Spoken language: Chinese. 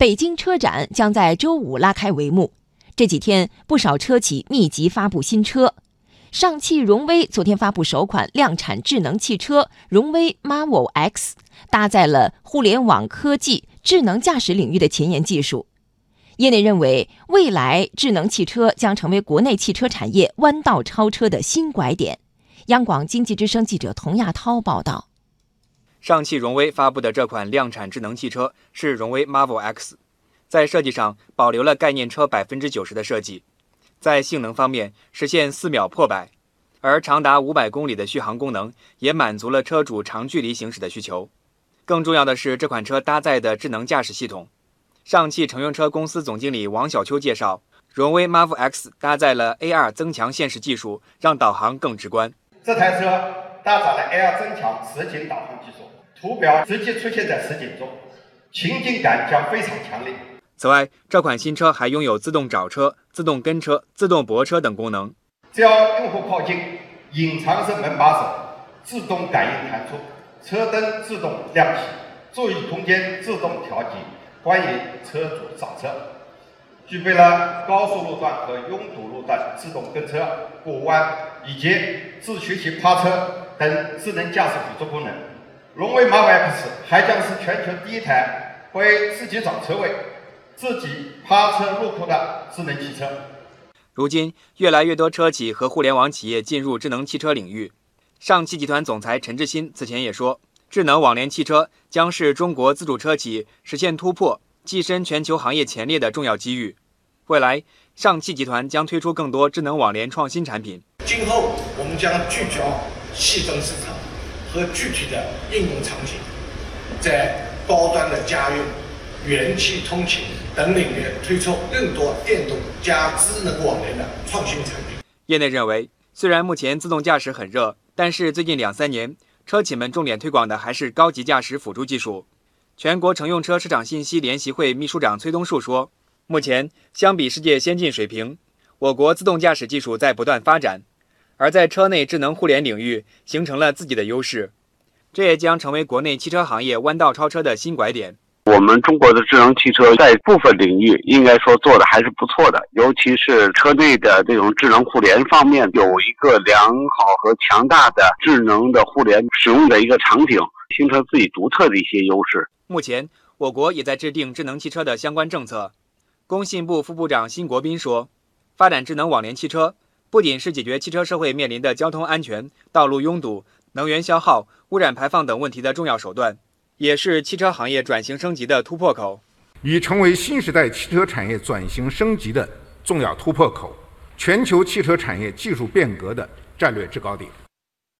北京车展将在周五拉开帷幕。这几天，不少车企密集发布新车。上汽荣威昨天发布首款量产智能汽车荣威 Marvel X，搭载了互联网科技、智能驾驶领域的前沿技术。业内认为，未来智能汽车将成为国内汽车产业弯道超车的新拐点。央广经济之声记者童亚涛报道。上汽荣威发布的这款量产智能汽车是荣威 Marvel X，在设计上保留了概念车百分之九十的设计，在性能方面实现四秒破百，而长达五百公里的续航功能也满足了车主长距离行驶的需求。更重要的是，这款车搭载的智能驾驶系统。上汽乘用车公司总经理王小秋介绍，荣威 Marvel X 搭载了 AR 增强现实技术，让导航更直观。这台车搭载了 AR 增强实景导航技术。图表直接出现在实景中，情景感将非常强烈。此外，这款新车还拥有自动找车、自动跟车、自动泊车等功能。只要用户靠近，隐藏式门把手自动感应弹出，车灯自动亮起，座椅空间自动调节，欢迎车主上车。具备了高速路段和拥堵路段自动跟车、过弯以及自学习趴车等智能驾驶辅助功能。荣威 Marvel X 还将是全球第一台会自己找车位、自己趴车入库的智能汽车。如今，越来越多车企和互联网企业进入智能汽车领域。上汽集团总裁陈志新此前也说，智能网联汽车将是中国自主车企实现突破、跻身全球行业前列的重要机遇。未来，上汽集团将推出更多智能网联创新产品。今后，我们将聚焦细分市场。和具体的应用场景，在高端的家用、元气通勤等领域推出更多电动加智能网联的创新产品。业内认为，虽然目前自动驾驶很热，但是最近两三年，车企们重点推广的还是高级驾驶辅助技术。全国乘用车市场信息联席会秘书长崔东树说：“目前相比世界先进水平，我国自动驾驶技术在不断发展。”而在车内智能互联领域形成了自己的优势，这也将成为国内汽车行业弯道超车的新拐点。我们中国的智能汽车在部分领域应该说做的还是不错的，尤其是车内的这种智能互联方面，有一个良好和强大的智能的互联使用的一个场景，形成自己独特的一些优势。目前，我国也在制定智能汽车的相关政策。工信部副部长辛国斌说：“发展智能网联汽车。”不仅是解决汽车社会面临的交通安全、道路拥堵、能源消耗、污染排放等问题的重要手段，也是汽车行业转型升级的突破口，已成为新时代汽车产业转型升级的重要突破口，全球汽车产业技术变革的战略制高点。